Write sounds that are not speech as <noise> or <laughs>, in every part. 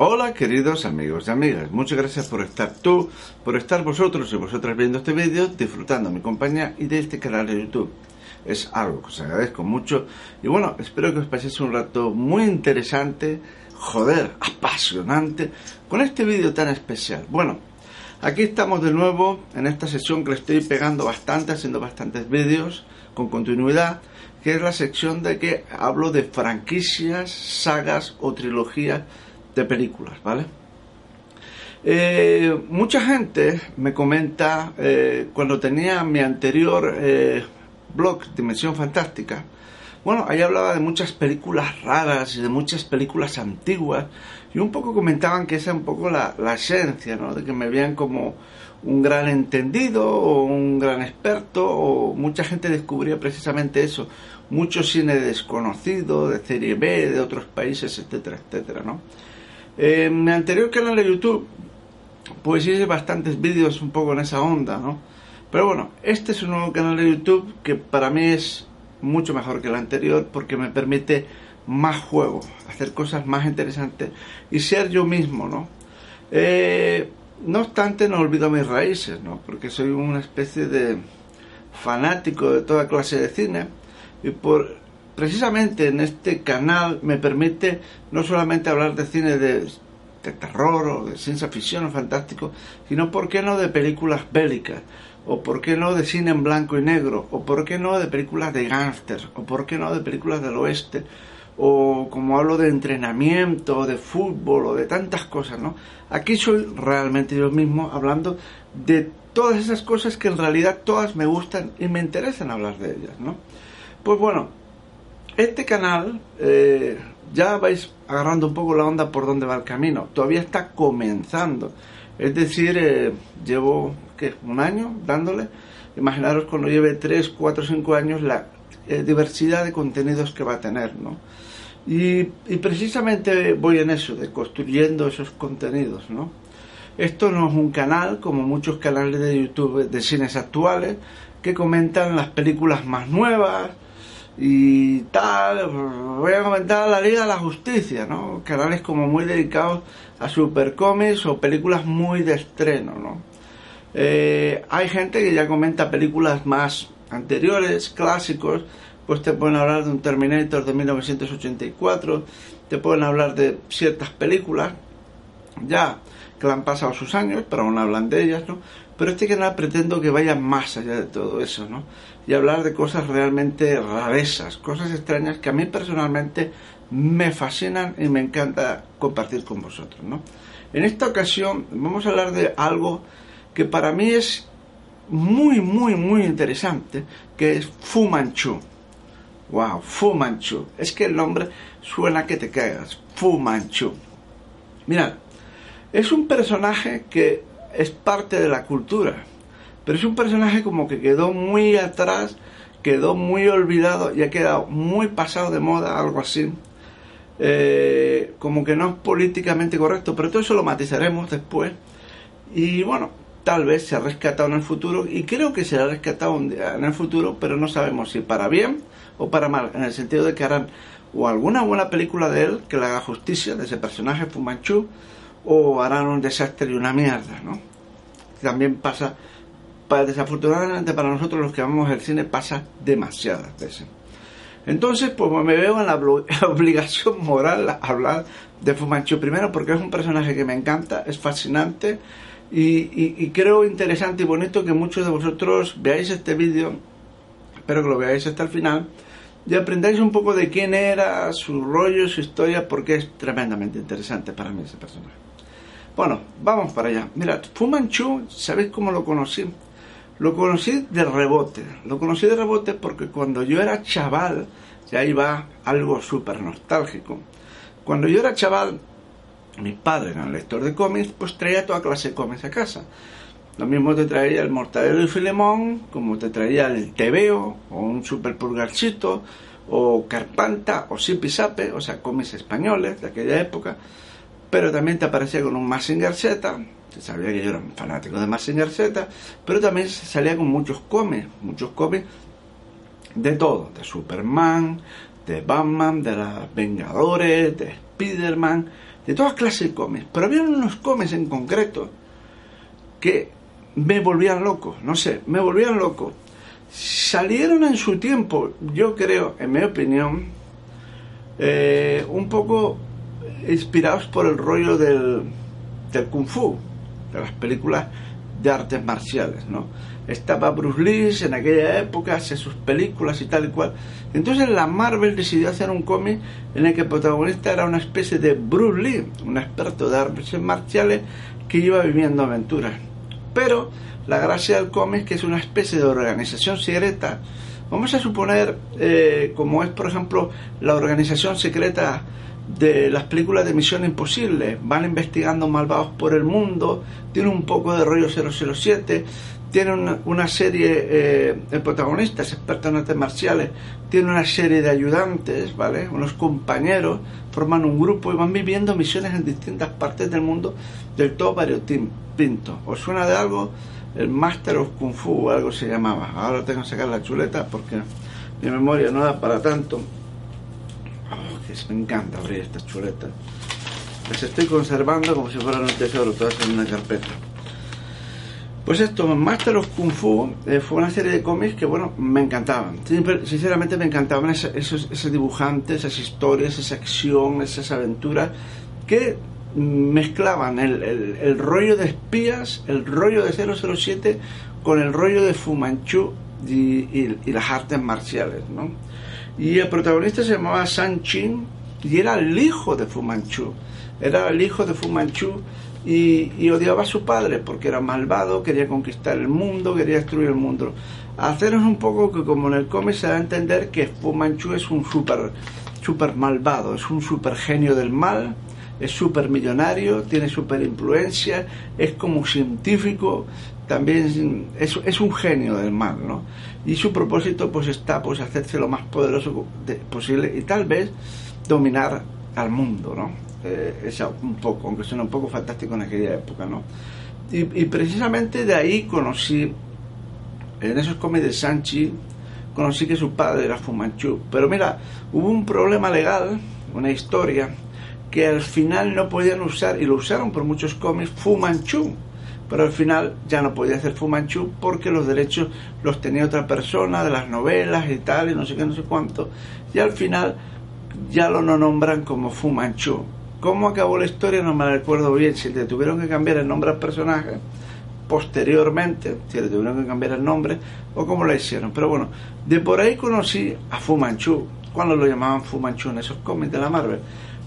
Hola queridos amigos y amigas, muchas gracias por estar tú, por estar vosotros y vosotras viendo este vídeo, disfrutando mi compañía y de este canal de YouTube. Es algo que os agradezco mucho y bueno, espero que os paséis un rato muy interesante, joder, apasionante, con este vídeo tan especial. Bueno, aquí estamos de nuevo en esta sesión que le estoy pegando bastante, haciendo bastantes vídeos con continuidad, que es la sección de que hablo de franquicias, sagas o trilogías de películas, ¿vale? Eh, mucha gente me comenta eh, cuando tenía mi anterior eh, blog Dimensión Fantástica, bueno, ahí hablaba de muchas películas raras y de muchas películas antiguas y un poco comentaban que esa es un poco la, la esencia, ¿no? De que me veían como un gran entendido o un gran experto o mucha gente descubría precisamente eso, mucho cine desconocido, de serie B, de otros países, etcétera, etcétera, ¿no? En mi anterior canal de YouTube, pues hice bastantes vídeos un poco en esa onda, ¿no? Pero bueno, este es un nuevo canal de YouTube que para mí es mucho mejor que el anterior porque me permite más juego, hacer cosas más interesantes y ser yo mismo, ¿no? Eh, no obstante, no olvido mis raíces, ¿no? Porque soy una especie de fanático de toda clase de cine y por precisamente en este canal me permite no solamente hablar de cine de, terror o de ciencia ficción o fantástico, sino, ¿por qué no de películas bélicas? ¿O por qué no de cine en blanco y negro? ¿O por qué no de películas de gángsters? ¿O por qué no de películas del oeste? O como hablo de entrenamiento, de fútbol o de tantas cosas, ¿no? Aquí soy realmente yo mismo hablando de todas esas cosas que en realidad todas me gustan y me interesan hablar de ellas, ¿no? Pues bueno, este canal eh, ya vais agarrando un poco la onda por donde va el camino. Todavía está comenzando. Es decir, eh, llevo un año dándole. Imaginaros cuando lleve 3, 4, 5 años la eh, diversidad de contenidos que va a tener, ¿no? Y, y, precisamente voy en eso, de construyendo esos contenidos, ¿no? Esto no es un canal como muchos canales de YouTube de cines actuales que comentan las películas más nuevas, y tal, voy a comentar la Liga de la Justicia, ¿no? Canales como muy dedicados a supercómics o películas muy de estreno, ¿no? Eh, hay gente que ya comenta películas más anteriores, clásicos, pues te pueden hablar de un Terminator de 1984, te pueden hablar de ciertas películas, ya que le han pasado sus años, pero aún hablan de ellas, ¿no? Pero este canal pretendo que vaya más allá de todo eso, ¿no? Y hablar de cosas realmente rarezas, cosas extrañas que a mí personalmente me fascinan y me encanta compartir con vosotros, ¿no? En esta ocasión vamos a hablar de algo que para mí es muy, muy, muy interesante, que es Fu Manchu. Wow, Fu Manchu. Es que el nombre suena que te caigas. Fu Manchu. Mirad, es un personaje que es parte de la cultura, pero es un personaje como que quedó muy atrás, quedó muy olvidado y ha quedado muy pasado de moda, algo así. Eh, como que no es políticamente correcto, pero todo eso lo matizaremos después. Y bueno, tal vez se ha rescatado en el futuro y creo que se ha rescatado en el futuro, pero no sabemos si para bien o para mal, en el sentido de que harán o alguna buena película de él que le haga justicia de ese personaje Fumanchu o harán un desastre y una mierda, ¿no? También pasa, para, desafortunadamente para nosotros los que amamos el cine, pasa demasiadas veces. Entonces, pues me veo en la <laughs> obligación moral hablar de Fumanchu primero porque es un personaje que me encanta, es fascinante y, creo interesante y bonito que muchos de vosotros veáis este vídeo, espero que lo veáis hasta el final y aprendáis un poco de quién era, su rollo, su historia, porque es tremendamente interesante para mí ese personaje. Bueno, vamos para allá. Mirad, Fu Manchu, ¿sabéis cómo lo conocí? Lo conocí de rebote. Lo conocí de rebote porque cuando yo era chaval, ya iba algo súper nostálgico. Cuando yo era chaval, mi padre era lector de cómics, pues traía toda clase de cómics a casa. Lo mismo te traía el Mortadelo y Filemón, como te traía el Tebeo, o un Super Purgarcito, o Carpanta, o Sipisape, o sea, cómics españoles de aquella época. Pero también te aparecía con un Massinger Z, se sabía que yo era un fanático de Massinger Z, pero también salía con muchos cómics, muchos cómics de todo, de Superman, de Batman, de los Vengadores, de Spiderman, de todas clases de cómics. Pero había unos cómics en concreto que me volvían loco, no sé, me volvían loco. Salieron en su tiempo, yo creo, en mi opinión, eh, un poco inspirados por el rollo del, del kung fu, de las películas de artes marciales, ¿no? Estaba Bruce Lee en aquella época, hace sus películas y tal y cual. Entonces la Marvel decidió hacer un cómic en el que el protagonista era una especie de Bruce Lee, un experto de artes marciales que iba viviendo aventuras. Pero la gracia del cómic es que es una especie de organización secreta. Vamos a suponer, eh, como es por ejemplo la organización secreta de las películas de Misión Imposible. Van investigando malvados por el mundo, tiene un poco de rollo 007, tiene una, serie, eh, el protagonista es experto en artes marciales, tiene una serie de ayudantes, ¿vale? Unos compañeros, forman un grupo y van viviendo misiones en distintas partes del mundo del todo variopinto. ¿Os suena de algo? El Master of Kung Fu o algo se llamaba. Ahora tengo que sacar la chuleta porque mi memoria no da para tanto me encanta abrir estas chuletas. Las estoy conservando como si fueran un tesoro, todas en una carpeta. Pues esto, Master of Kung Fu, eh, fue una serie de cómics que, bueno, me encantaban. Sinceramente me encantaban esos, esos, dibujantes, esas historias, esa acción, esas aventuras que mezclaban el, el, rollo de espías, el rollo de 007 con el rollo de Fu Manchu y, y las artes marciales, ¿no? Y el protagonista se llamaba San Chin y era el hijo de Fu Manchu. Era el hijo de Fu Manchu y, odiaba a su padre porque era malvado, quería conquistar el mundo, quería destruir el mundo. Haceros un poco que como en el cómic se da a entender que Fu Manchu es un súper super malvado, es un super genio del mal, es súper millonario, tiene súper influencia, es como científico, también es, es, un genio del mal, ¿no? Y su propósito pues está pues hacerse lo más poderoso posible y tal vez dominar al mundo, ¿no? Eh, es un poco, aunque suena un poco fantástico en aquella época, ¿no? Y, precisamente de ahí conocí, en esos cómics de Sanchi, conocí que su padre era Fumanchu. Pero mira, hubo un problema legal, una historia, que al final no podían usar, y lo usaron por muchos cómics, Fumanchu pero al final ya no podía hacer Fumanchu porque los derechos los tenía otra persona de las novelas y tal, y no sé qué, no sé cuánto, y al final ya lo no nombran como Fumanchu. ¿Cómo acabó la historia? No me recuerdo bien, si le tuvieron que cambiar el nombre al personaje posteriormente, si le tuvieron que cambiar el nombre, o cómo lo hicieron. Pero bueno, de por ahí conocí a Fumanchu, cuando lo llamaban Fumanchu en esos cómics de la Marvel.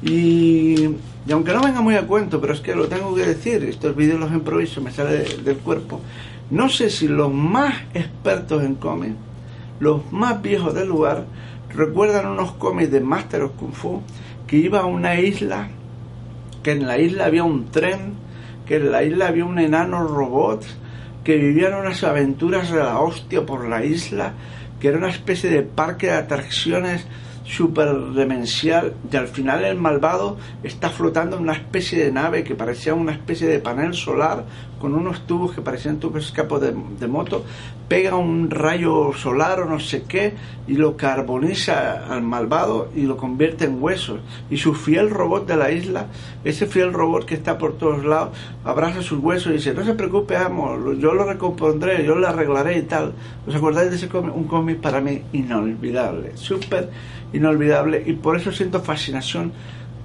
Y, aunque no venga muy a cuento, pero es que lo tengo que decir, estos vídeos los improviso, me sale del cuerpo. No sé si los más expertos en cómics, los más viejos del lugar, recuerdan unos cómics de Master of Kung Fu que iba a una isla, que en la isla había un tren, que en la isla había un enano robot, que vivían unas aventuras de la hostia por la isla, que era una especie de parque de atracciones super demencial y al final el malvado está flotando en una especie de nave que parecía una especie de panel solar con unos tubos que parecían tubos escapos de, de moto, pega un rayo solar o no sé qué y lo carboniza al malvado y lo convierte en huesos. Y su fiel robot de la isla, ese fiel robot que está por todos lados, abraza sus huesos y dice, no se preocupe, amo, yo lo recompondré, yo lo arreglaré y tal. ¿Os acordáis de ese cómic? Un cómic para mí inolvidable, súper inolvidable y por eso siento fascinación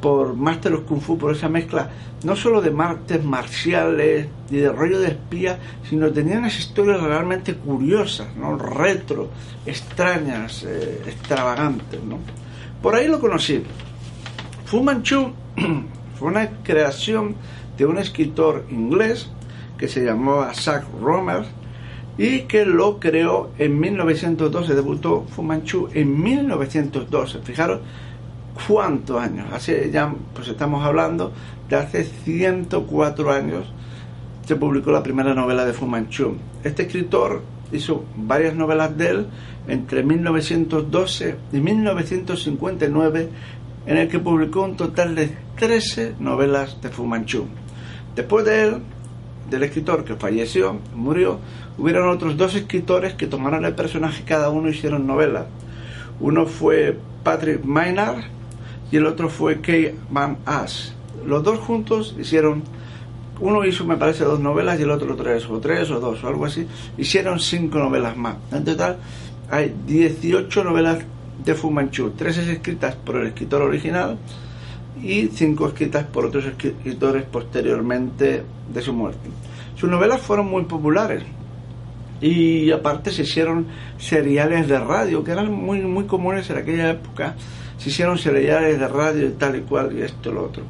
por Master of Kung Fu, por esa mezcla no solo de martes marciales y de rollo de espía, sino tenía unas historias realmente curiosas, ¿no? retro, extrañas, eh, extravagantes. ¿no? Por ahí lo conocí. Fu Manchu <clears throat> fue una creación de un escritor inglés que se llamó Zach Romer y que lo creó en 1912, debutó Fu Manchu en 1912. Fijaros cuántos años, hace ya, pues estamos hablando de hace 104 años se publicó la primera novela de Fu Manchu. Este escritor hizo varias novelas de él entre 1912 y 1959, en el que publicó un total de 13 novelas de Fu Manchu. Después de él, del escritor que falleció, murió, hubieron otros dos escritores que tomaron el personaje, cada uno hicieron novelas. Uno fue Patrick Maynard y el otro fue Kay Van Ass. Los dos juntos hicieron, uno hizo me parece dos novelas y el otro tres, o tres o dos o algo así. Hicieron cinco novelas más. En total hay 18 novelas de Fu Manchu, tres escritas por el escritor original y cinco escritas por otros escritores posteriormente de su muerte. Sus novelas fueron muy populares y aparte se hicieron seriales de radio que eran muy muy comunes en aquella época. Se hicieron seriales de radio y tal y cual y esto y lo otro.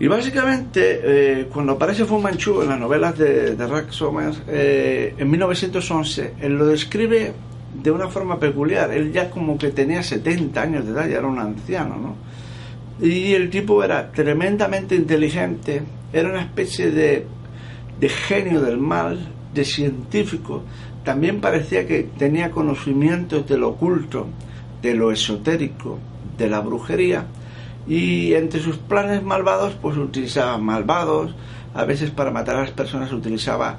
Y básicamente, eh, cuando aparece Fu Manchu en las novelas de, de Rack Somers, eh, en 1911, él lo describe de una forma peculiar. Él ya como que tenía 70 años de edad, ya era un anciano, ¿no? Y el tipo era tremendamente inteligente, era una especie de, de genio del mal, de científico. También parecía que tenía conocimientos de lo oculto, de lo esotérico, de la brujería. Y entre sus planes malvados, pues utilizaba malvados, a veces para matar a las personas utilizaba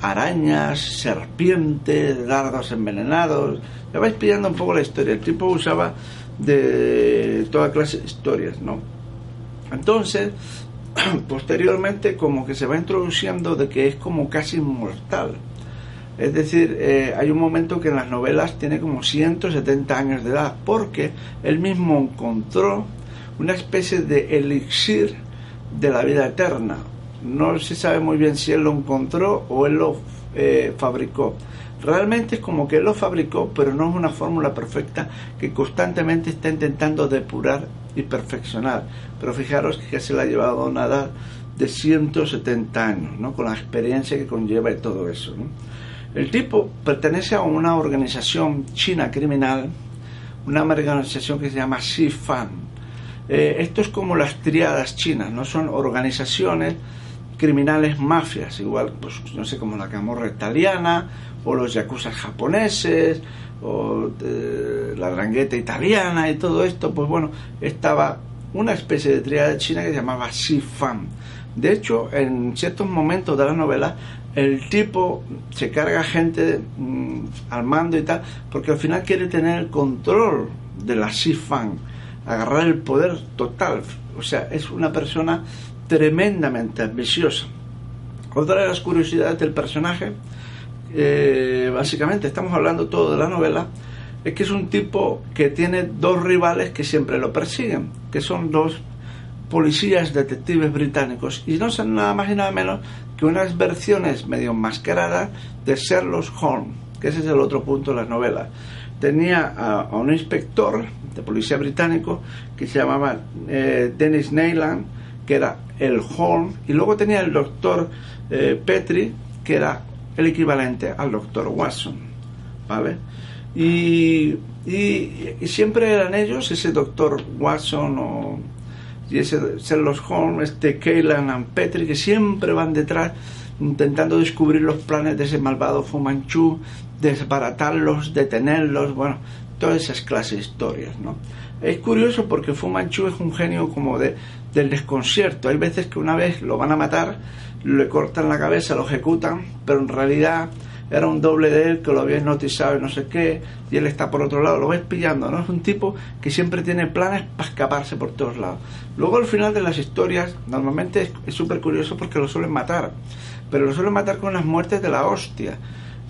arañas, serpientes, dardos envenenados. Ya vais pillando un poco la historia. El tipo usaba de toda clase de historias, ¿no? Entonces, <clears throat> posteriormente como que se va introduciendo de que es como casi inmortal. Es decir, eh, hay un momento que en las novelas tiene como 170 años de edad, porque él mismo encontró una especie de elixir de la vida eterna. No se sabe muy bien si él lo encontró o él lo eh, fabricó. Realmente es como que él lo fabricó, pero no es una fórmula perfecta que constantemente está intentando depurar y perfeccionar. Pero fijaros que se le ha llevado a una edad de 170 años, ¿no? con la experiencia que conlleva y todo eso. El tipo pertenece a una organización china criminal, una organización que se llama Xifan. Eh, esto es como las triadas chinas, no son organizaciones criminales mafias, igual, pues no sé, como la camorra italiana o los yakuza japoneses, o la drangueta italiana y todo esto, pues bueno, estaba una especie de triada china que se llamaba Sifan. De hecho, en ciertos momentos de la novela, el tipo se carga gente mm, al mando y tal, porque al final quiere tener el control de la Sifan, agarrar el poder total. O sea, es una persona tremendamente ambiciosa. Otra de las curiosidades del personaje eh, básicamente estamos hablando todo de la novela, es que es un tipo que tiene dos rivales que siempre lo persiguen, que son dos policías detectives británicos y no son nada más y nada menos que unas versiones medio enmascaradas de Sherlock Holmes, que ese es el otro punto de la novela. Tenía a, un inspector de policía británico que se llamaba eh, Dennis Neyland, que era el Holmes, y luego tenía el doctor eh, Petri, que era el equivalente al doctor Watson, ¿vale? Y, y, siempre eran ellos, ese doctor Watson o, y ese Sherlock Holmes, este Kaylan and Petri, que siempre van detrás intentando descubrir los planes de ese malvado Fu Manchu, desbaratarlos, detenerlos, bueno, todas esas clases de historias, ¿no? Es curioso porque Fu Manchu es un genio como de, del desconcierto. Hay veces que una vez lo van a matar le cortan la cabeza, lo ejecutan, pero en realidad era un doble de él que lo había hipnotizado y no sé qué, y él está por otro lado, lo ves pillando, ¿no? Es un tipo que siempre tiene planes para escaparse por todos lados. Luego al final de las historias, normalmente es súper curioso porque lo suelen matar, pero lo suelen matar con las muertes de la hostia.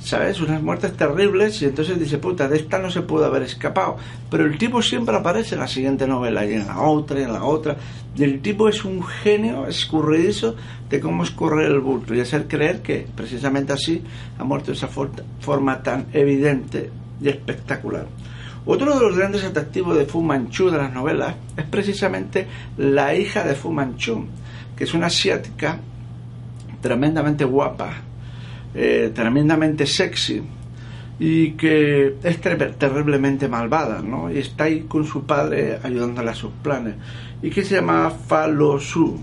¿sabes? Unas muertes terribles y entonces dice, puta, de esta no se pudo haber escapado. Pero el tipo siempre aparece en la siguiente novela y en la otra y en la otra. Y el tipo es un genio escurridizo de cómo escurre el bulto y hacer creer que precisamente así ha muerto de esa forma tan evidente y espectacular. Otro de los grandes atractivos de Fu Manchu de las novelas es precisamente la hija de Fu Manchu, que es una asiática tremendamente guapa, eh, tremendamente sexy y que es terriblemente malvada, ¿no? Y está ahí con su padre ayudándole a sus planes. Y que se llamaba Falosu,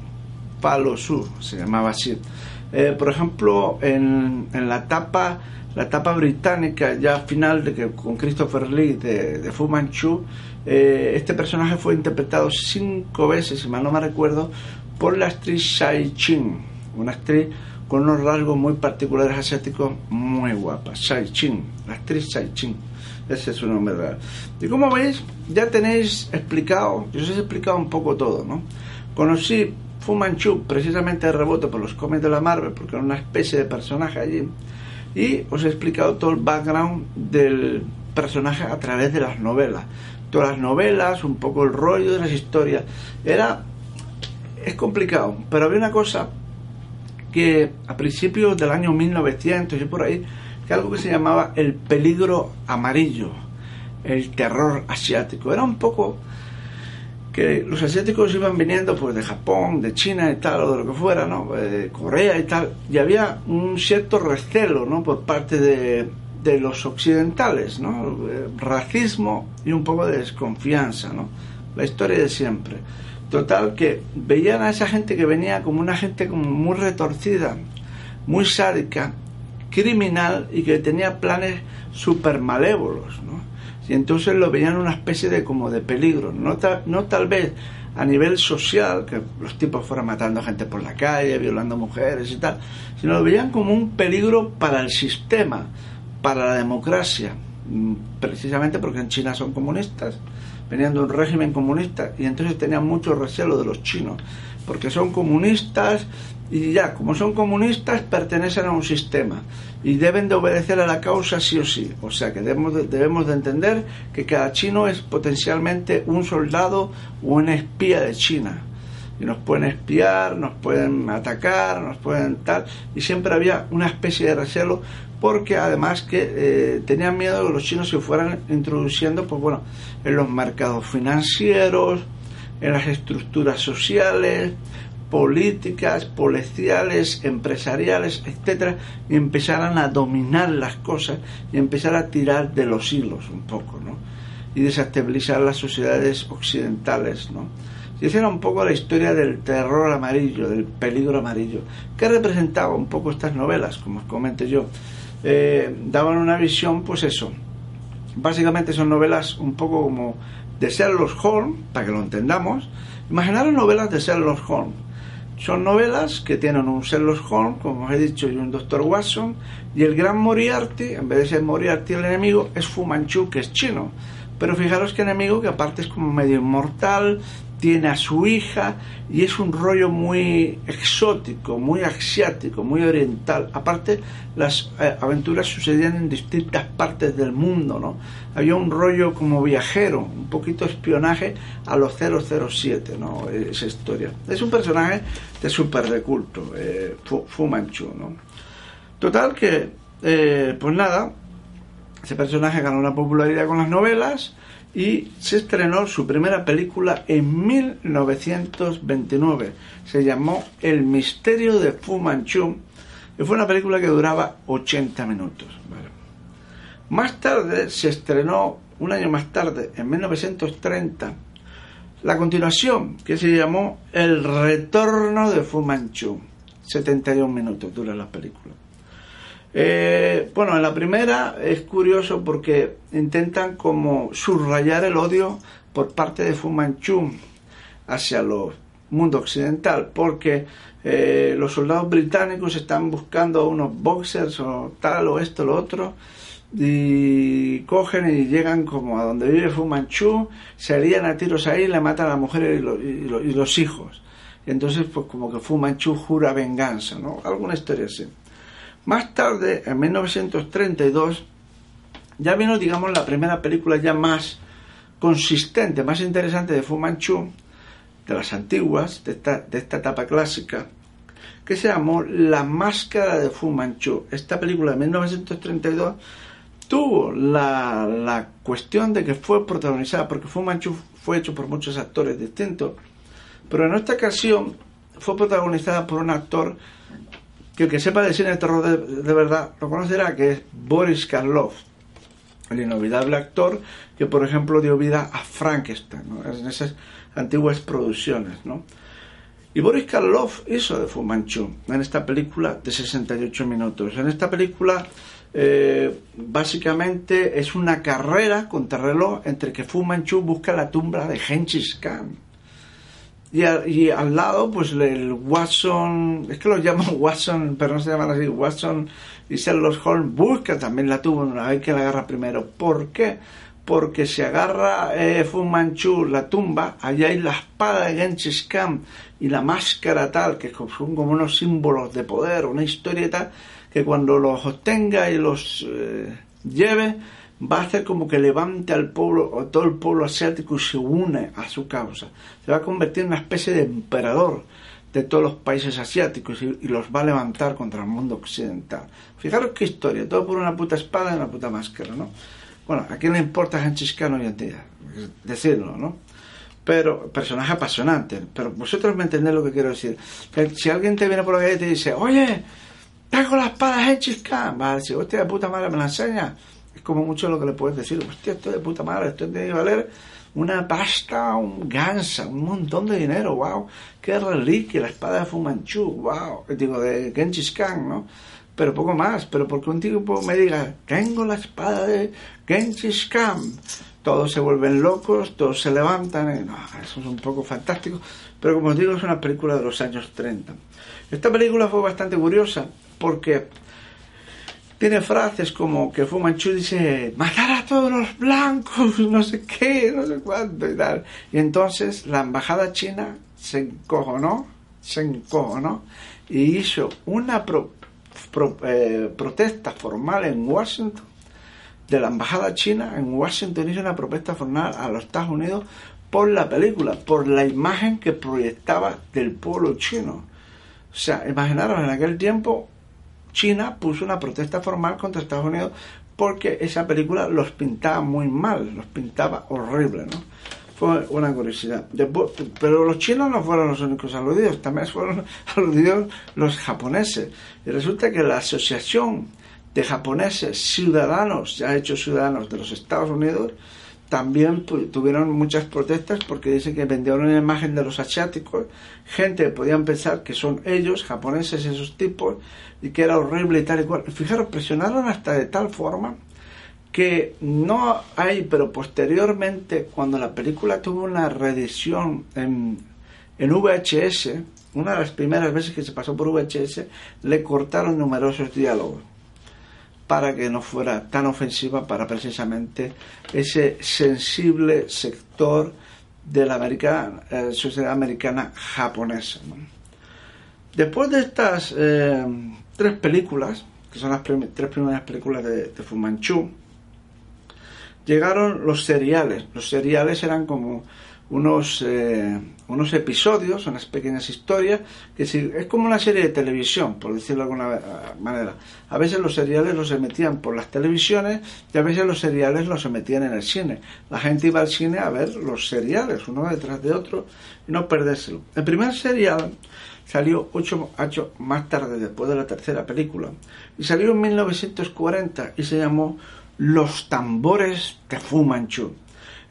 Falosu, se llamaba así. Eh, por ejemplo, en, en, la etapa la etapa británica ya final de que con Christopher Lee de, de Fu Manchu, eh, este personaje fue interpretado cinco veces, si mal no me recuerdo, por la actriz Shai Chin, una actriz con unos rasgos muy particulares asiáticos muy guapa, Shai Chin, la actriz Shai Chin, ese es su nombre real. Y como veis, ya tenéis explicado, yo os he explicado un poco todo, ¿no? Conocí Fu Manchu precisamente de rebote por los cómics de la Marvel, porque era una especie de personaje allí, y os he explicado todo el background del personaje a través de las novelas. Todas las novelas, un poco el rollo de las historias. Era. Es complicado, pero había una cosa que a principios del año 1900 y por ahí, que algo que se llamaba el peligro amarillo, el terror asiático. Era un poco que los asiáticos iban viniendo pues de Japón, de China y tal, o de lo que fuera, ¿no? Eh, Corea y tal, y había un cierto recelo, ¿no? Por parte de, de los occidentales, ¿no? Eh, racismo y un poco de desconfianza, ¿no? La historia de siempre. Total, que veían a esa gente que venía como una gente como muy retorcida, muy sádica, criminal y que tenía planes súper malévolos, ¿no? Y entonces lo veían una especie de como de peligro, no, no tal vez a nivel social, que los tipos fueran matando gente por la calle, violando mujeres y tal, sino lo veían como un peligro para el sistema, para la democracia, mm, precisamente porque en China son comunistas, venían de un régimen comunista y entonces tenían mucho recelo de los chinos, porque son comunistas y ya, como son comunistas, pertenecen a un sistema y deben de obedecer a la causa sí o sí. O sea que debemos de, debemos de entender que cada chino es potencialmente un soldado o una espía de China. Y nos pueden espiar, nos pueden atacar, nos pueden tal. Y siempre había una especie de recelo porque además que eh, tenían miedo de que los chinos se fueran introduciendo, pues bueno, en los mercados financieros, en las estructuras sociales, políticas, policiales, empresariales, etcétera, y empezaran a dominar las cosas y empezar a tirar de los hilos un poco, ¿no? Y desestabilizar las sociedades occidentales, ¿no? Y esa era un poco la historia del terror amarillo, del peligro amarillo. que representaba un poco estas novelas, como os comenté yo? Eh, daban una visión, pues eso. Básicamente son novelas un poco como de Sherlock Holmes, para que lo entendamos. Imaginaros novelas de Sherlock Holmes son novelas que tienen un Sherlock Holmes, como os he dicho, y un Dr. Watson, y el gran Moriarty, en vez de ser Moriarty el enemigo, es Fu Manchu, que es chino. Pero fijaros que enemigo que aparte es como medio inmortal, tiene a su hija y es un rollo muy exótico, muy asiático, muy oriental. Aparte, las eh, aventuras sucedían en distintas partes del mundo, ¿no? Había un rollo como viajero, un poquito espionaje a los 007, ¿no? Esa historia. Es un personaje de súper de culto, eh, Manchu, ¿no? Total que, eh, pues nada, ese personaje ganó una popularidad con las novelas y se estrenó su primera película en 1929. Se llamó El misterio de Fu Manchu y fue una película que duraba 80 minutos. Más tarde se estrenó, un año más tarde, en 1930, la continuación que se llamó El retorno de Fu Manchu. 71 minutos dura la película. Eh, bueno, en la primera es curioso porque intentan como subrayar el odio por parte de Fu Manchu hacia el mundo occidental, porque eh, los soldados británicos están buscando unos boxers o tal o esto lo otro y cogen y llegan como a donde vive Fu Manchu, se harían a tiros ahí, le matan a la mujer y, y los hijos. Y entonces pues como que Fu Manchu jura venganza, ¿no? Alguna historia así. Más tarde, en 1932, ya vino, digamos, la primera película ya más consistente, más interesante de Fu Manchu, de las antiguas, de esta, de esta etapa clásica, que se llamó La Máscara de Fu Manchu. Esta película de 1932 tuvo la, la cuestión de que fue protagonizada, porque Fu Manchu fue hecho por muchos actores distintos, pero en esta ocasión fue protagonizada por un actor que el que sepa de cine de terror de, verdad lo conocerá, que es Boris Karloff, el inolvidable actor que, por ejemplo, dio vida a Frankenstein, en esas antiguas producciones. ¿no? Y Boris Karloff hizo de Fu Manchu en esta película de 68 minutos. En esta película eh, básicamente es una carrera contra reloj entre que Fu Manchu busca la tumba de Genghis Khan. Y, al lado, pues el Watson, es que lo llaman <laughs> Watson, pero no se llaman así, Watson y Sherlock Holmes busca también la tumba, una vez que la agarra primero. ¿Por qué? Porque si agarra eh, Fu Manchu la tumba, allá hay la espada de Genghis Khan y la máscara tal, que son como unos símbolos de poder, una historia que cuando los obtenga y los eh, lleve, va a hacer como que levante al pueblo, o todo el pueblo asiático y se une a su causa. Se va a convertir en una especie de emperador de todos los países asiáticos y, los va a levantar contra el mundo occidental. Fijaros qué historia, todo por una puta espada y una puta máscara, ¿no? Bueno, ¿a quién le importa Khan hoy en día? Decirlo, ¿no? Pero, personaje apasionante, pero vosotros me entendéis lo que quiero decir. si alguien te viene por la calle y te dice, oye, tengo la espada de Genghis Khan, va a decir, hostia, puta madre, me la enseña como mucho lo que le puedes decir, hostia, esto de puta madre, esto que valer una pasta, un gansa, un montón de dinero, wow, qué reliquia, la espada de Fumanchu, wow, digo, de Genghis Khan, ¿no? Pero poco más, pero porque un tipo me diga, tengo la espada de Genghis Khan, todos se vuelven locos, todos se levantan, no, eso es un poco fantástico, pero como os digo, es una película de los años 30. Esta película fue bastante curiosa porque tiene frases como que Fu Manchu dice, matar a todos los blancos, <laughs> no sé qué, no sé cuánto y tal. Y entonces la embajada china se encojonó, se encojonó y hizo una eh, protesta formal en Washington, de la embajada china en Washington hizo una protesta formal a los Estados Unidos por la película, por la imagen que proyectaba del pueblo chino. O sea, imaginaros en aquel tiempo China puso una protesta formal contra Estados Unidos porque esa película los pintaba muy mal, los pintaba horrible, ¿no? Fue una curiosidad. pero los chinos no fueron los únicos aludidos, también fueron <laughs> aludidos los japoneses. Y resulta que la Asociación de Japoneses Ciudadanos, ya hechos ciudadanos de los Estados Unidos, también tuvieron muchas protestas porque dicen que vendieron una imagen de los asiáticos, gente podían pensar que son ellos, japoneses, esos tipos, y que era horrible y tal y cual. Fijaros, presionaron hasta de tal forma que no hay, pero posteriormente, cuando la película tuvo una reedición en, en VHS, una de las primeras veces que se pasó por VHS, le cortaron numerosos diálogos para que no fuera tan ofensiva para precisamente ese sensible sector de la eh, sociedad americana japonesa. Después de estas eh, tres películas, que son las tres primeras películas de, de Fu Manchu, llegaron los seriales. Los seriales eran como unos, eh, unos episodios, unas pequeñas historias, que es como una serie de televisión, por decirlo de alguna manera. A veces los seriales los emitían por las televisiones y a veces los seriales los emitían en el cine. La gente iba al cine a ver los seriales, uno detrás de otro, y no perdérselo. El primer serial salió ocho años más tarde, después de la tercera película, y salió en 1940 y se llamó Los tambores de Fu Manchu.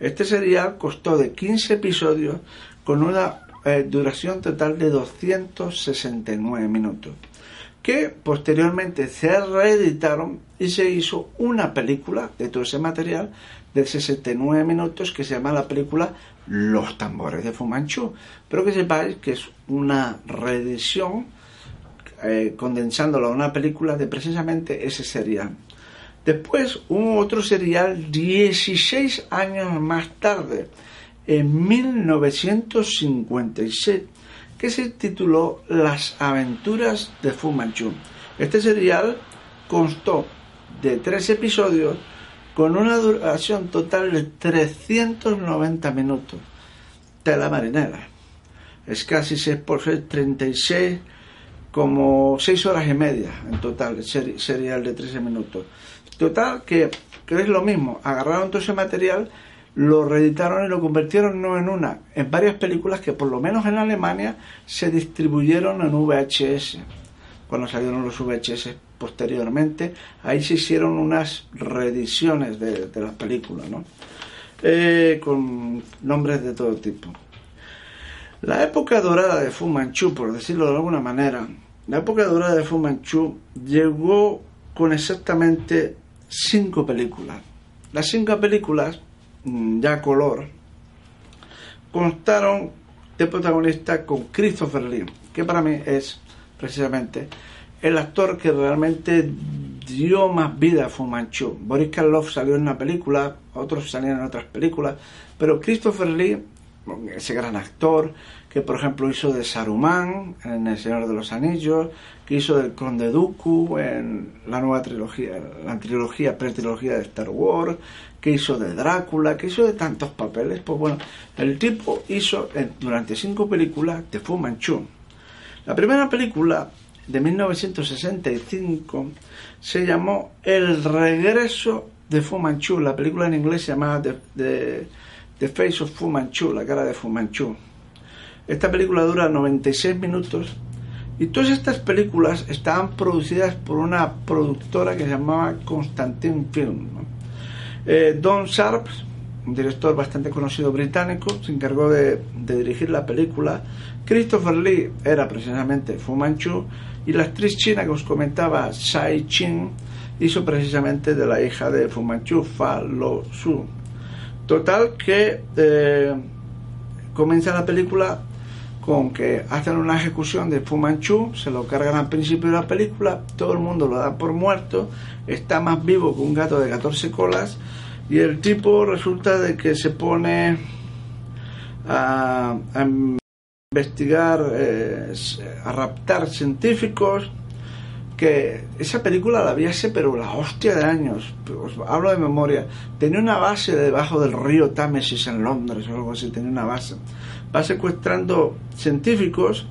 Este serial costó de 15 episodios con una eh, duración total de 269 minutos, que posteriormente se reeditaron y se hizo una película de todo ese material de 69 minutos que se llama la película Los tambores de Fumanchu. Pero que sepáis que es una reedición eh, condensándola a una película de precisamente ese serial. Después hubo otro serial 16 años más tarde, en 1956, que se tituló Las aventuras de Fu Manchu. Este serial constó de tres episodios con una duración total de 390 minutos. de la marinera. Es casi 6 por 6, 36, como 6 horas y media en total, serial de 13 minutos. Total, que, es lo mismo, agarraron todo ese material, lo reeditaron y lo convirtieron no en una, en varias películas que por lo menos en Alemania se distribuyeron en VHS. cuando salieron los VHS posteriormente, ahí se hicieron unas reediciones de, de las películas, ¿no? Eh, con nombres de todo tipo. La época dorada de Fu Manchu, por decirlo de alguna manera, la época dorada de Fu Manchu llegó con exactamente cinco películas. Las cinco películas, mm, ya color, constaron de protagonista con Christopher Lee, que para mí es precisamente el actor que realmente dio más vida a Fu Manchu. Boris Karloff salió en una película, otros salían en otras películas, pero Christopher Lee, ese gran actor, que por ejemplo hizo de Saruman en El Señor de los Anillos, que hizo del Conde Dooku en la nueva trilogía, la trilogía, pretrilogía de Star Wars, que hizo de Drácula, que hizo de tantos papeles, pues bueno, el tipo hizo durante cinco películas de Fu Manchu. La primera película de 1965 se llamó El regreso de Fu Manchu. La película en inglés se llamaba The, Face of Fu Manchu, la cara de Fu Manchu. Esta película dura 96 minutos y todas estas películas estaban producidas por una productora que se llamaba Constantine Film. Eh, Don Sharp, un director bastante conocido británico, se encargó de, dirigir la película. Christopher Lee era precisamente Fu Manchu y la actriz china que os comentaba, Shai Chin, hizo precisamente de la hija de Fu Manchu, Fa Lo Su. Total que eh, comienza la película con que hacen una ejecución de Fu Manchu, se lo cargan al principio de la película, todo el mundo lo da por muerto, está más vivo que un gato de 14 colas y el tipo resulta de que se pone a, investigar, eh, a raptar científicos, que esa película la vi hace pero la hostia de años, os hablo de memoria, tenía una base debajo del río Támesis en Londres o algo así, tenía una base. Va secuestrando científicos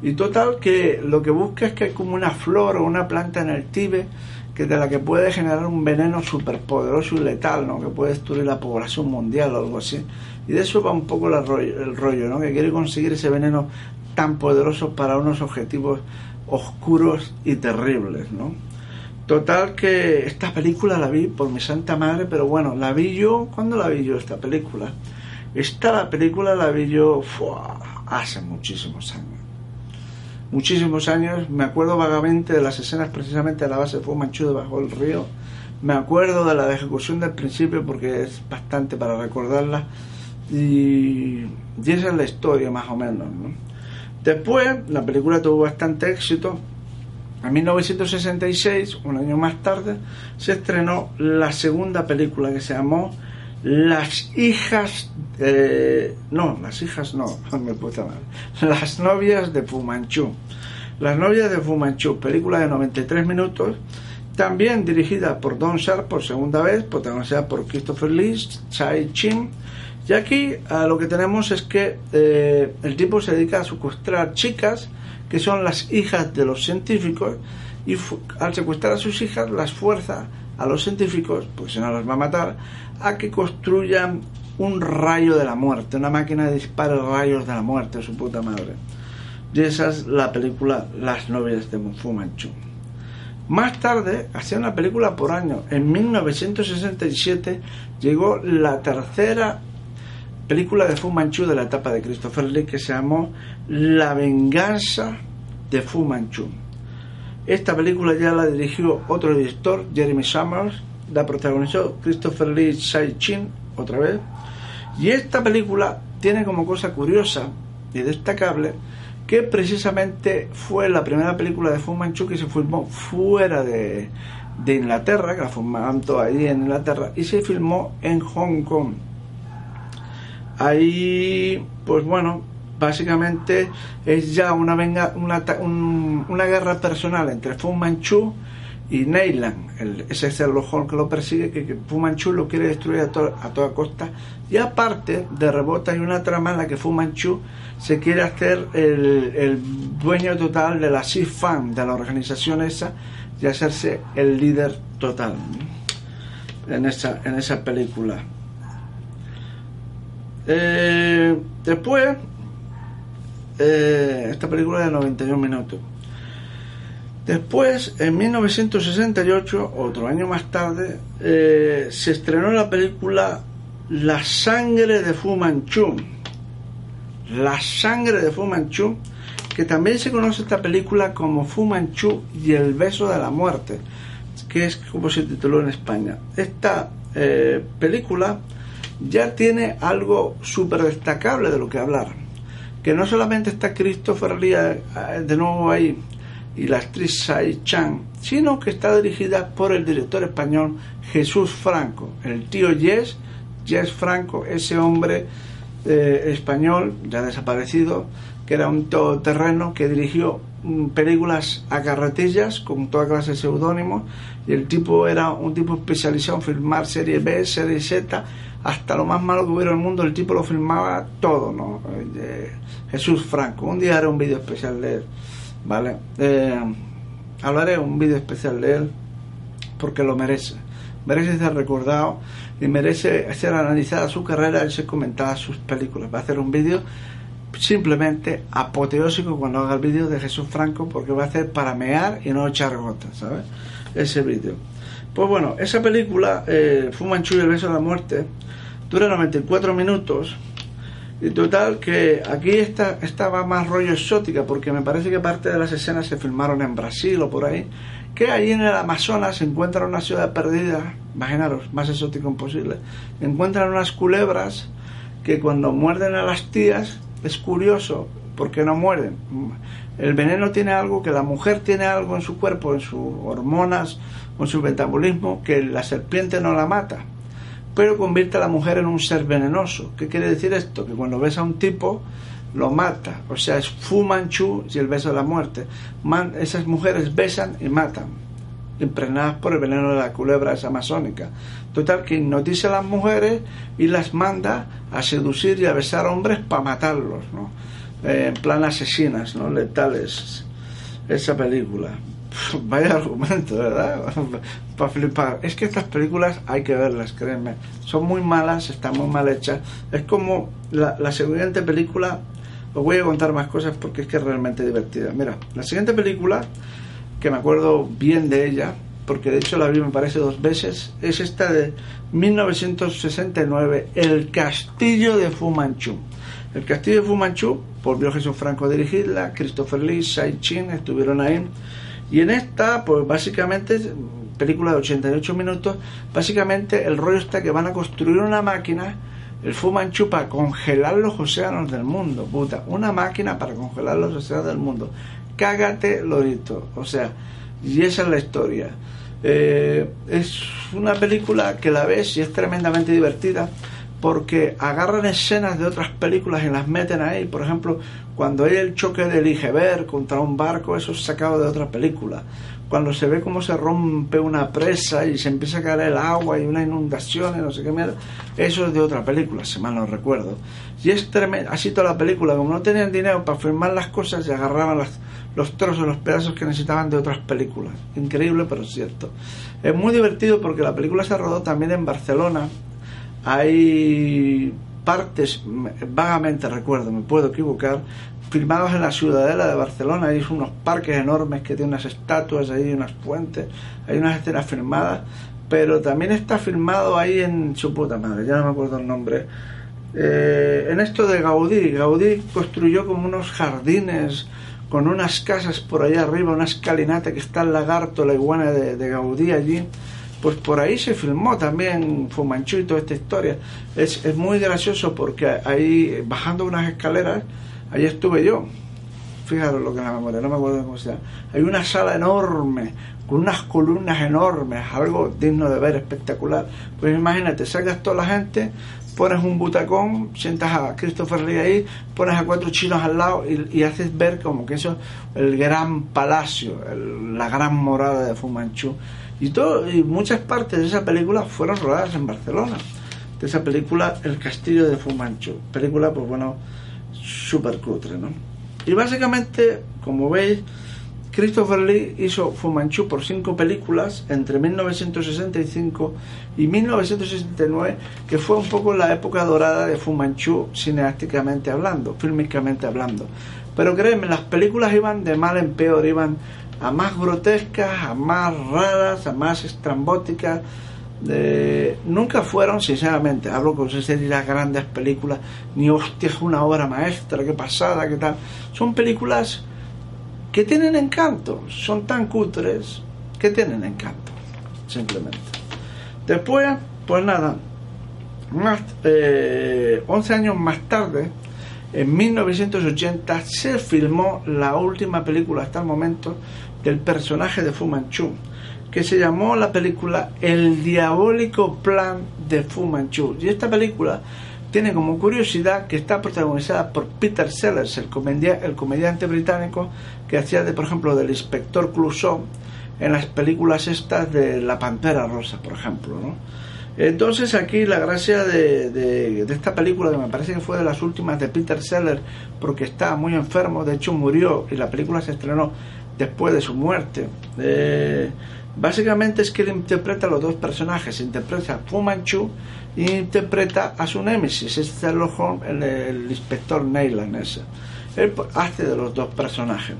y total que lo que busca es que hay como una flor o una planta en el Tíbet que de la que puede generar un veneno superpoderoso y letal, ¿no? que puede destruir la población mundial o algo así. Y de eso va un poco el rollo, el rollo ¿no? que quiere conseguir ese veneno tan poderoso para unos objetivos oscuros y terribles. ¿no? Total que esta película la vi por mi santa madre, pero bueno, la vi yo, ¿cuándo la vi yo esta película? Esta película la vi yo hace muchísimos años muchísimos años. Me acuerdo vagamente de las escenas precisamente de la base de Fu Manchu debajo del río. Me acuerdo de la ejecución del principio porque es bastante para recordarla. Y, y esa es la historia más o menos. Después la película tuvo bastante éxito. En 1966, un año más tarde, se estrenó la segunda película que se llamó las hijas, no, las hijas no, <laughs> me puta mal, las novias de Fumanchu. Las novias de Fumanchu, película de 93 minutos, también dirigida por Don Sharp por segunda vez, protagonizada por Christopher Lee, Chai Chin. Y aquí lo que tenemos es que eh, el tipo se dedica a secuestrar chicas que son las hijas de los científicos y al secuestrar a sus hijas las fuerza a los científicos, porque si no los va a matar, a que construyan un rayo de la muerte, una máquina de disparo rayos de la muerte, su puta madre. Y esa es la película Las novias de Fu Manchu. Más tarde, hacía una película por año. En 1967 llegó la tercera película de Fu Manchu de la etapa de Christopher Lee que se llamó La venganza de Fu Manchu. Esta película ya la dirigió otro director, Jeremy Summers, la protagonizó Christopher Lee Shai Chin, otra vez. Y esta película tiene como cosa curiosa y destacable que precisamente fue la primera película de Fu Manchu que se filmó fuera de, de Inglaterra, que la filmaban toda ahí en Inglaterra, y se filmó en Hong Kong. Ahí, pues bueno, básicamente es ya una, venga, una, una guerra personal entre Fu Manchu y Neyland, el, ese que lo persigue, que, Fu Manchu lo quiere destruir a, a, toda costa. Y aparte, de rebota hay una trama en la que Fu Manchu se quiere hacer el, el dueño total de la CIFAN, de la organización esa, y hacerse el líder total en esa, en esa película. Eh, después, eh, esta película de 91 minutos. Después, en 1968, otro año más tarde, eh, se estrenó la película La sangre de Fu Manchu. La sangre de Fu Manchu, que también se conoce esta película como Fu Manchu y el beso de la muerte, que es como se tituló en España. Esta película ya tiene algo súper destacable de lo que hablar. Que no solamente está Christopher Lee eh, de nuevo ahí y la actriz Sai Chan, sino que está dirigida por el director español Jesús Franco, el tío Yes, Yes Franco, ese hombre eh, español ya desaparecido, que era un todoterreno que dirigió mm, películas a carretillas con toda clase de seudónimos y el tipo era un tipo especializado en filmar serie B, serie Z, hasta lo más malo que hubiera en el mundo, el tipo lo filmaba todo, ¿no? Eh, Jesús Franco. Un día haré un vídeo especial de él, ¿vale? Eh, hablaré un vídeo especial de él porque lo merece. Merece ser recordado y merece ser analizada su carrera y ser comentada sus películas. Va a hacer un vídeo simplemente apoteósico cuando haga el vídeo de Jesús Franco porque va a hacer para mear y no echar gotas, ¿sabes? Ese vídeo. Pues bueno, esa película, eh, Fumanchu y el beso de la muerte, dura 94 minutos. Y total que aquí está, estaba más rollo exótica, porque me parece que parte de las escenas se filmaron en Brasil o por ahí, que ahí en el Amazonas se encuentra una ciudad perdida, imaginaros, más exótico imposible, encuentran unas culebras que cuando muerden a las tías, es curioso, porque no muerden. El veneno tiene algo, que la mujer tiene algo en su cuerpo, en sus hormonas, en su metabolismo, que la serpiente no la mata pero convierte a la mujer en un ser venenoso. ¿Qué quiere decir esto? Que cuando ves a un tipo, lo mata. O sea, es Fu Manchu y el beso de la muerte. esas mujeres besan y matan, impregnadas por el veneno de la culebra esa amazónica. Total, que hipnotiza a las mujeres y las manda a seducir y a besar hombres para matarlos, ¿no? Eh, en plan asesinas, ¿no? Letales. Esa película. <laughs> Vaya argumento, ¿verdad? <laughs> Para flipar. Es que estas películas hay que verlas, créeme Son muy malas, están muy mal hechas. Es como la, la siguiente película. Os voy a contar más cosas porque es que es realmente divertida. Mira, la siguiente película, que me acuerdo bien de ella, porque de hecho la vi me parece dos veces, es esta de 1969, El Castillo de Fumanchu. El Castillo de Fumanchu, volvió Jesús Franco a dirigirla, Christopher Lee, Sai Chin estuvieron ahí y en esta, pues básicamente, película de 88 minutos, básicamente el rollo está que van a construir una máquina, el Fumanchu, para congelar los océanos del mundo, puta, una máquina para congelar los océanos del mundo. Cágate, Lorito. O sea, y esa es la historia. Eh, es una película que la ves y es tremendamente divertida porque agarran escenas de otras películas y las meten ahí. Por ejemplo, cuando hay el choque del iceberg contra un barco, eso es sacado de otra película. Cuando se ve cómo se rompe una presa y se empieza a caer el agua y una inundación y no sé qué mierda, eso es de otra película, si mal no recuerdo. Y es tremendo, así toda la película, como no tenían dinero para filmar las cosas, y agarraban los trozos, los pedazos que necesitaban de otras películas. Increíble, pero cierto. Es muy divertido porque la película se rodó también en Barcelona, hay partes, vagamente recuerdo, me puedo equivocar, filmados en la ciudadela de Barcelona, hay unos parques enormes que tienen unas estatuas, hay unas puentes, hay unas escenas filmadas, pero también está filmado ahí en su puta madre, ya no me acuerdo el nombre. Eh, en esto de Gaudí, Gaudí construyó como unos jardines con unas casas por allá arriba, una escalinata que está el lagarto, la iguana de, de Gaudí allí pues por ahí se filmó también Fumanchu y toda esta historia. Es, es muy gracioso porque ahí, bajando unas escaleras, ahí estuve yo. Fijaros lo que es la memoria, no me acuerdo cómo se llama. Hay una sala enorme, con unas columnas enormes, algo digno de ver, espectacular. Pues imagínate, sacas toda la gente, pones un butacón, sientas a Christopher Lee ahí, pones a cuatro chinos al lado y, haces ver como que eso es el gran palacio, la gran morada de Fumanchu y, todo, y muchas partes de esa película fueron rodadas en Barcelona. De esa película, El Castillo de Fumanchu. Película, pues bueno, súper cutre, ¿no? Y básicamente, como veis, Christopher Lee hizo Fumanchu por cinco películas entre 1965 y 1969, que fue un poco la época dorada de Fumanchu cineásticamente hablando, fílmicamente hablando. Pero créeme, las películas iban de mal en peor, iban a más grotescas, a más raras, a más estrambóticas. nunca fueron, sinceramente, hablo con las grandes películas, ni hostia, es una obra maestra, qué pasada, qué tal. Son películas que tienen encanto, son tan cutres que tienen encanto, simplemente. Después, pues nada, más, 11 eh, años más tarde, en 1980, se filmó la última película hasta el momento del personaje de Fu Manchu, que se llamó la película El diabólico plan de Fu Manchu. Y esta película tiene como curiosidad que está protagonizada por Peter Sellers, el, comediante británico que hacía, de, por ejemplo, del inspector Clouseau en las películas estas de La Pantera Rosa, por ejemplo, ¿no? Entonces aquí la gracia de, esta película, que me parece que fue de las últimas de Peter Sellers, porque estaba muy enfermo, de hecho murió y la película se estrenó después de su muerte. Eh, básicamente es que él interpreta a los dos personajes, interpreta a Fu Manchu y interpreta a su némesis, es Sherlock Holmes, el, inspector Neyland ese. Él hace de los dos personajes.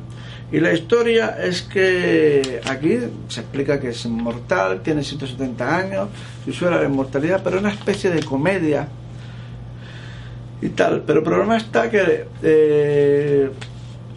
Y la historia es que aquí se explica que es inmortal, tiene 170 años, y suele la inmortalidad, pero es una especie de comedia y tal. Pero el problema está que eh,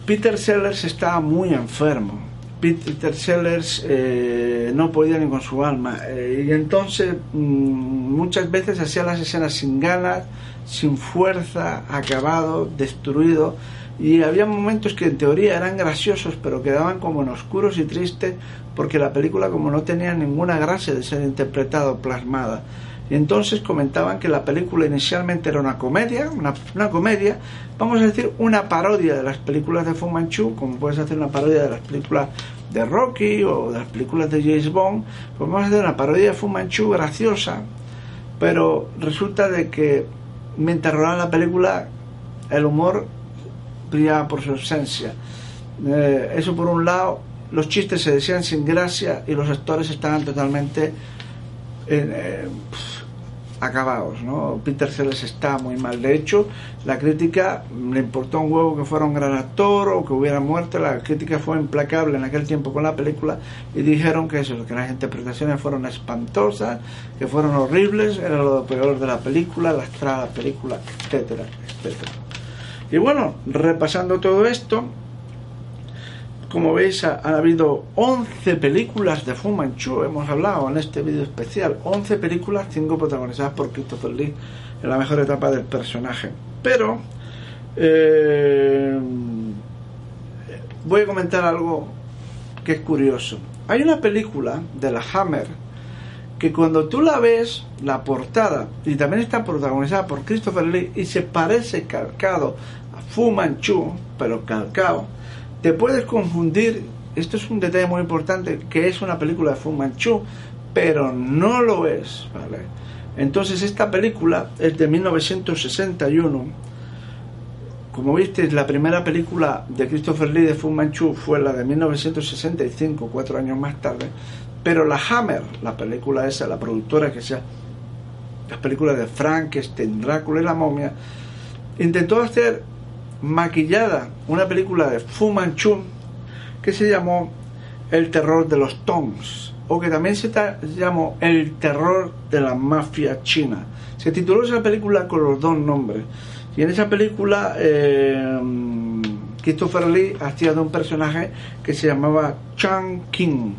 Peter Sellers estaba muy enfermo. Peter Sellers eh, no podía ni con su alma. Eh, y entonces mm, muchas veces hacía las escenas sin ganas, sin fuerza, acabado, destruido y había momentos que en teoría eran graciosos pero quedaban como en oscuros y tristes porque la película como no tenía ninguna gracia de ser interpretada o plasmada y entonces comentaban que la película inicialmente era una comedia una, comedia vamos a decir una parodia de las películas de Fu Manchu como puedes hacer una parodia de las películas de Rocky o de las películas de James Bond pues vamos a hacer una parodia de Fu Manchu graciosa pero resulta de que mientras rodaba la película el humor brillaba por su ausencia. Eh, eso por un lado, los chistes se decían sin gracia y los actores estaban totalmente eh, acabados. ¿no? Peter Sellers está muy mal. De hecho, la crítica le importó un huevo que fuera un gran actor o que hubiera muerto. La crítica fue implacable en aquel tiempo con la película y dijeron que eso, que las interpretaciones fueron espantosas, que fueron horribles, era lo peor de la película, la estrada de la película, etcétera, etcétera. Y bueno, repasando todo esto, como veis, ha, habido 11 películas de Fu Manchu, hemos hablado en este vídeo especial, 11 películas, 5 protagonizadas por Christopher Lee en la mejor etapa del personaje. Pero eh, voy a comentar algo que es curioso. Hay una película de la Hammer que cuando tú la ves, la portada, y también está protagonizada por Christopher Lee, y se parece calcado Fu Manchu, pero calcao, te puedes confundir, esto es un detalle muy importante, que es una película de Fu Manchu, pero no lo es. Entonces esta película es de 1961. Como viste, la primera película de Christopher Lee de Fu Manchu fue la de 1965, cuatro años más tarde. Pero la Hammer, la película esa, la productora que sea las películas de Frankenstein, Drácula y la momia, intentó hacer maquillada una película de Fu Manchu que se llamó El terror de los Tongs o que también se llamó El terror de la mafia china. Se tituló esa película con los dos nombres y en esa película eh, Christopher Lee hacía de un personaje que se llamaba Chang King.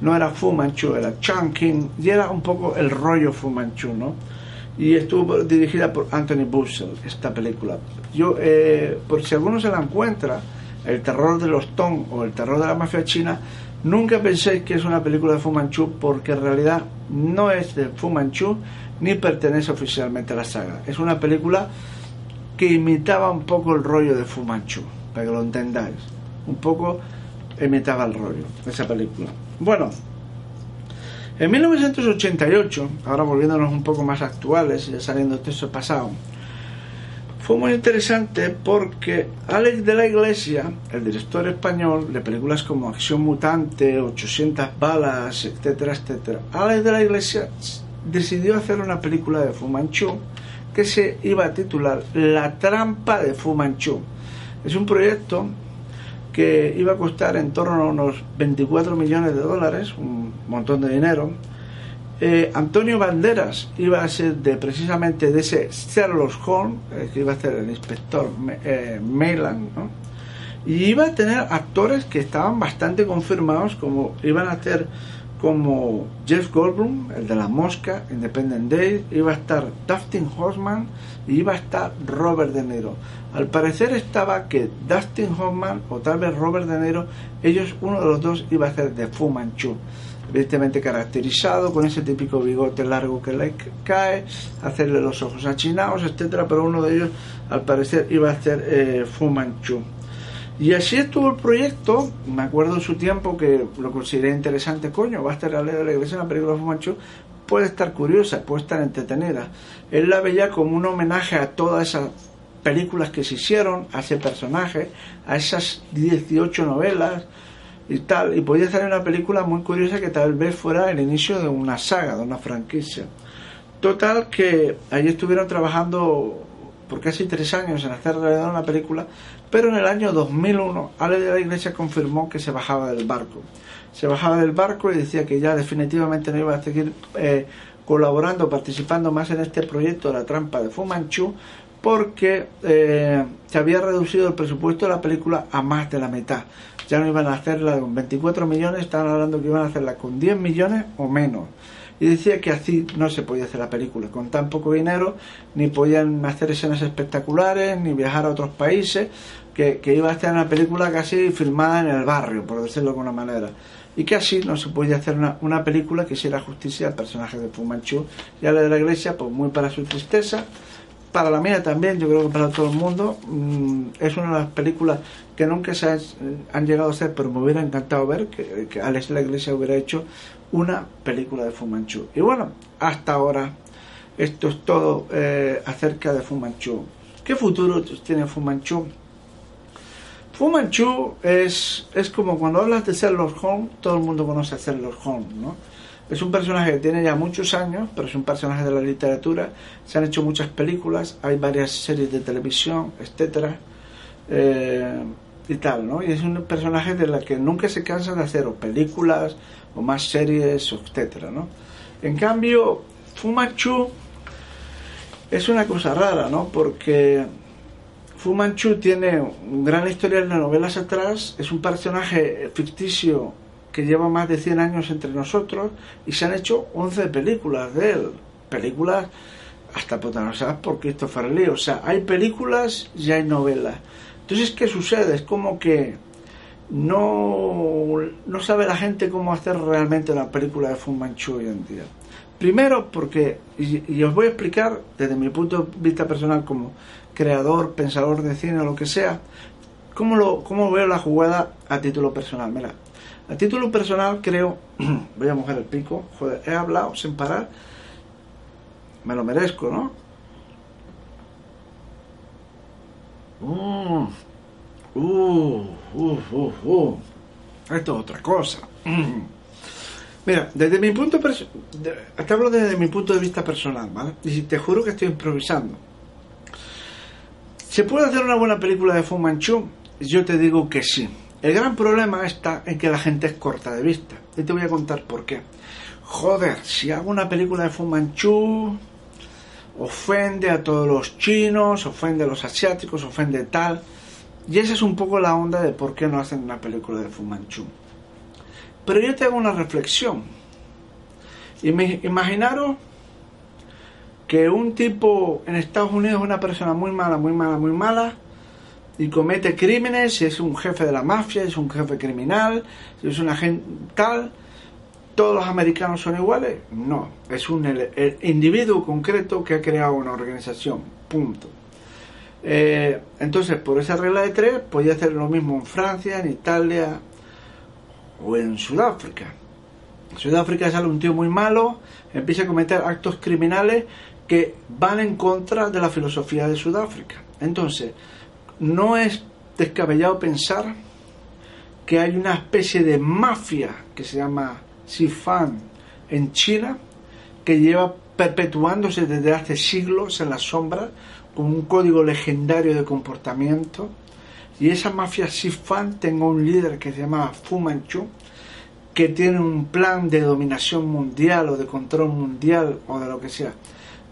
No era Fu Manchu, era Chang King y era un poco el rollo Fu Manchu, ¿no? Y estuvo dirigida por Anthony Bussell, esta película. Yo, eh, por si alguno se la encuentra, El terror de los Tong o El terror de la mafia china, nunca penséis que es una película de Fu Manchu porque en realidad no es de Fu Manchu ni pertenece oficialmente a la saga. Es una película que imitaba un poco el rollo de Fu Manchu, para que lo entendáis. Un poco imitaba el rollo esa película. Bueno, en 1988, ahora volviéndonos un poco más actuales, y saliendo de pasado, fue muy interesante porque Alex de la Iglesia, el director español de películas como Acción Mutante, 800 balas, etcétera, etcétera, Alex de la Iglesia decidió hacer una película de Fu Manchu que se iba a titular La trampa de Fu Manchu. Es un proyecto que iba a costar en torno a unos 24 millones de dólares, un montón de dinero. Eh, Antonio Banderas iba a ser de precisamente de ese Sherlock Holmes, eh, que iba a ser el inspector eh, ¿no? y iba a tener actores que estaban bastante confirmados, como iban a ser como Jeff Goldblum, el de la mosca, Independent Day, iba a estar Dustin Hoffman y iba a estar Robert De Niro. Al parecer estaba que Dustin Hoffman o tal vez Robert De Niro, ellos, uno de los dos iba a ser de Fu Manchu. Evidentemente caracterizado con ese típico bigote largo que le cae, hacerle los ojos achinados, etcétera, pero uno de ellos al parecer iba a ser eh, Fu Manchu. Y así estuvo el proyecto. Me acuerdo en su tiempo que lo consideré interesante. Coño, va a estar la ley de la iglesia en la película de Fu Manchu puede estar curiosa, puede estar entretenida. Él la veía como un homenaje a todas esas películas que se hicieron, a ese personaje, a esas 18 novelas y tal, y podía ser una película muy curiosa que tal vez fuera el inicio de una saga, de una franquicia. Total que allí estuvieron trabajando por casi tres años en hacer realidad una película, pero en el año 2001 Ale de la Iglesia confirmó que se bajaba del barco se bajaba del barco y decía que ya definitivamente no iba a seguir eh, colaborando, participando más en este proyecto, La trampa de Fumanchu, porque eh, se había reducido el presupuesto de la película a más de la mitad. Ya no iban a hacerla con 24 millones, estaban hablando que iban a hacerla con 10 millones o menos. Y decía que así no se podía hacer la película, con tan poco dinero, ni podían hacer escenas espectaculares, ni viajar a otros países, que, iba a estar una película casi filmada en el barrio, por decirlo de alguna manera y que así no se podía hacer una, película que hiciera justicia al personaje de Fu Manchu y a la de la iglesia, pues muy para su tristeza, para la mía también, yo creo que para todo el mundo, mm, es una de las películas que nunca se han, llegado a hacer, pero me hubiera encantado ver que, que Alex de la Iglesia hubiera hecho una película de Fu Manchu. Y bueno, hasta ahora esto es todo eh, acerca de Fu Manchu. ¿Qué futuro tiene Fu Manchu? Fu Manchu es, es como cuando hablas de Sherlock Holmes, todo el mundo conoce a Sherlock Holmes, ¿no? Es un personaje que tiene ya muchos años, pero es un personaje de la literatura. Se han hecho muchas películas, hay varias series de televisión, etcétera, eh, y tal, ¿no? Y es un personaje de la que nunca se cansa de hacer o películas o más series, etcétera, ¿no? En cambio, Fu Manchu es una cosa rara, ¿no? Porque Fu Manchu tiene gran historial de novelas atrás, es un personaje ficticio que lleva más de 100 años entre nosotros y se han hecho 11 películas de él, películas hasta protagonizadas por Christopher Lee, o sea, hay películas y hay novelas. Entonces, ¿qué sucede? Es como que no, no sabe la gente cómo hacer realmente una película de Fu Manchu hoy en día. Primero porque, y, os voy a explicar desde mi punto de vista personal como creador, pensador de cine o lo que sea, cómo, lo, cómo veo la jugada a título personal. Mira, a título personal creo, <clears throat> voy a mojar el pico, joder, he hablado sin parar, me lo merezco, ¿no? Uh, uh, uh, uh, Esto es otra cosa. <clears throat> Mira, desde mi punto te hablo desde mi punto de vista personal, ¿vale? Y te juro que estoy improvisando. ¿Se puede hacer una buena película de Fu Manchu? Yo te digo que sí. El gran problema está en que la gente es corta de vista. Y te voy a contar por qué. Joder, si hago una película de Fu Manchu, ofende a todos los chinos, ofende a los asiáticos, ofende tal. Y esa es un poco la onda de por qué no hacen una película de Fu Manchu. Pero yo te hago una reflexión. Imaginaros que un tipo en Estados Unidos es una persona muy mala, muy mala, muy mala y comete crímenes, y es un jefe de la mafia, es un jefe criminal, es un agente tal, ¿todos los americanos son iguales? No, es un individuo concreto que ha creado una organización, punto. Eh, entonces, por esa regla de tres, podía hacer lo mismo en Francia, en Italia, o en Sudáfrica. En Sudáfrica sale un tío muy malo, empieza a cometer actos criminales que van en contra de la filosofía de Sudáfrica. Entonces, no es descabellado pensar que hay una especie de mafia que se llama Sifan en China que lleva perpetuándose desde hace siglos en la sombra con un código legendario de comportamiento Y esa mafia Sifan tengo un líder que se llama Fu Manchu, que tiene un plan de dominación mundial o de control mundial o de lo que sea.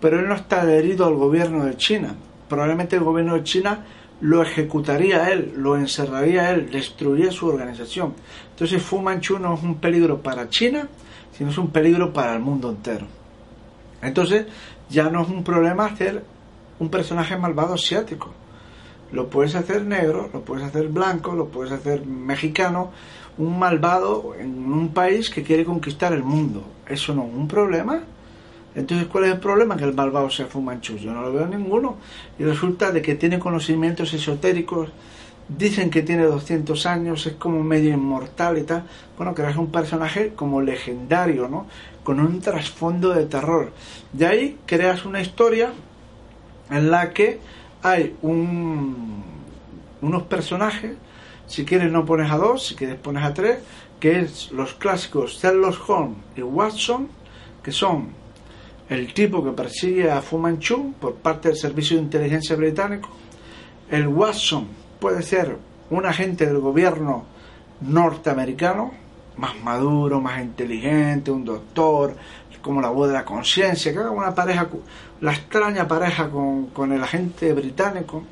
Pero él no está adherido al gobierno de China. Probablemente el gobierno de China lo ejecutaría él, lo encerraría él, destruiría su organización. Entonces Fu Manchu no es un peligro para China, sino es un peligro para el mundo entero. Entonces ya no es un problema hacer un personaje malvado asiático. Lo puedes hacer negro, lo puedes hacer blanco, lo puedes hacer mexicano, un malvado en un país que quiere conquistar el mundo. Eso no es un problema. Entonces, ¿cuál es el problema? Que el malvado sea Fu Manchu. Yo no lo veo ninguno. Y resulta de que tiene conocimientos esotéricos. Dicen que tiene 200 años, es como medio inmortal y tal. Bueno, creas un personaje como legendario, ¿no? Con un trasfondo de terror. De ahí creas una historia en la que hay un, unos personajes, si quieres no pones a dos, si quieres pones a tres, que es los clásicos Sherlock Holmes y Watson, que son el tipo que persigue a Fu Manchu por parte del Servicio de Inteligencia Británico. El Watson puede ser un agente del gobierno norteamericano, más maduro, más inteligente, un doctor, como la voz de la conciencia, que haga una pareja, la extraña pareja con, con el agente británico.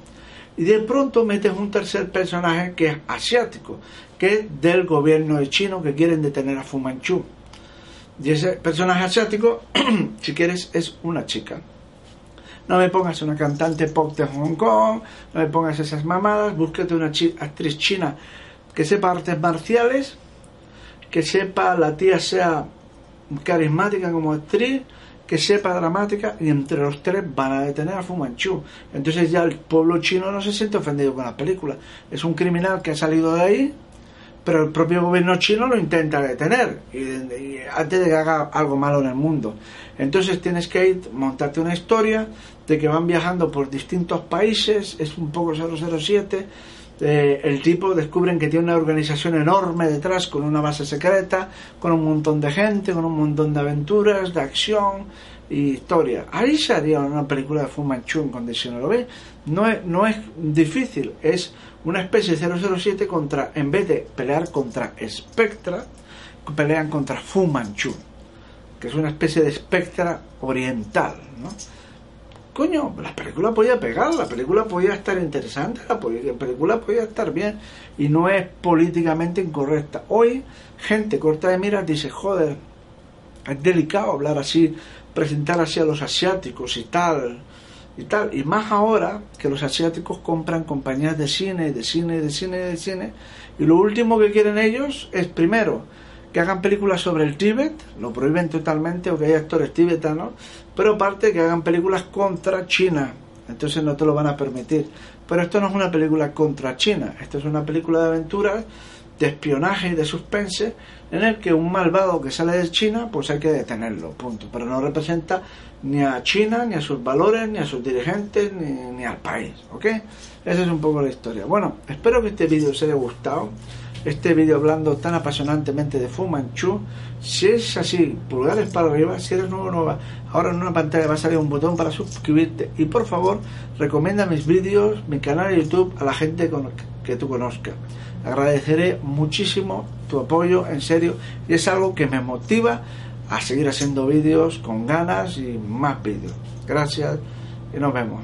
Y de pronto metes un tercer personaje que es asiático, que es del gobierno de chino que quieren detener a Fu Manchu. Y ese personaje asiático, <clears throat> si quieres, es una chica. No me pongas una cantante pop de Hong Kong, no me pongas esas mamadas, búsquete una actriz china que sepa artes marciales, que sepa la tía sea carismática como actriz, que sepa dramática y entre los tres van a detener a Fu Manchu. Entonces ya el pueblo chino no se siente ofendido con la película. Es un criminal que ha salido de ahí, pero el propio gobierno chino lo intenta detener antes de que haga algo malo en el mundo. Entonces tienes que ir, montarte una historia de que van viajando por distintos países, es un poco 007 eh, el tipo descubren que tiene una organización enorme detrás con una base secreta, con un montón de gente, con un montón de aventuras, de acción y historia. Ahí se haría una película de Fu Manchu en condiciones, ¿lo ves? No es, no es difícil, es una especie de 007 contra, en vez de pelear contra Spectra, pelean contra Fu Manchu, que es una especie de Spectra oriental, ¿no? coño, la película podía pegar, la película podía estar interesante, la, película podía estar bien y no es políticamente incorrecta. Hoy, gente corta de miras dice, joder, es delicado hablar así, presentar así a los asiáticos y tal, y tal. Y más ahora que los asiáticos compran compañías de cine, de cine, de cine, de cine, y lo último que quieren ellos es primero que hagan películas sobre el Tíbet, lo prohíben totalmente, o que hay actores tibetanos, pero aparte que hagan películas contra China, entonces no te lo van a permitir. Pero esto no es una película contra China, esto es una película de aventuras, de espionaje y de suspense, en el que un malvado que sale de China, pues hay que detenerlo, punto. Pero no representa ni a China, ni a sus valores, ni a sus dirigentes, ni, ni al país, ¿ok? Esa es un poco la historia. Bueno, espero que este vídeo os haya gustado este vídeo hablando tan apasionantemente de Fu Manchu. Si es así, pulgares para arriba, si eres nuevo nueva, ahora en una pantalla va a salir un botón para suscribirte y por favor recomienda mis vídeos, mi canal de YouTube a la gente que tú conozcas. Agradeceré muchísimo tu apoyo, en serio, y es algo que me motiva a seguir haciendo vídeos con ganas y más vídeos. Gracias y nos vemos.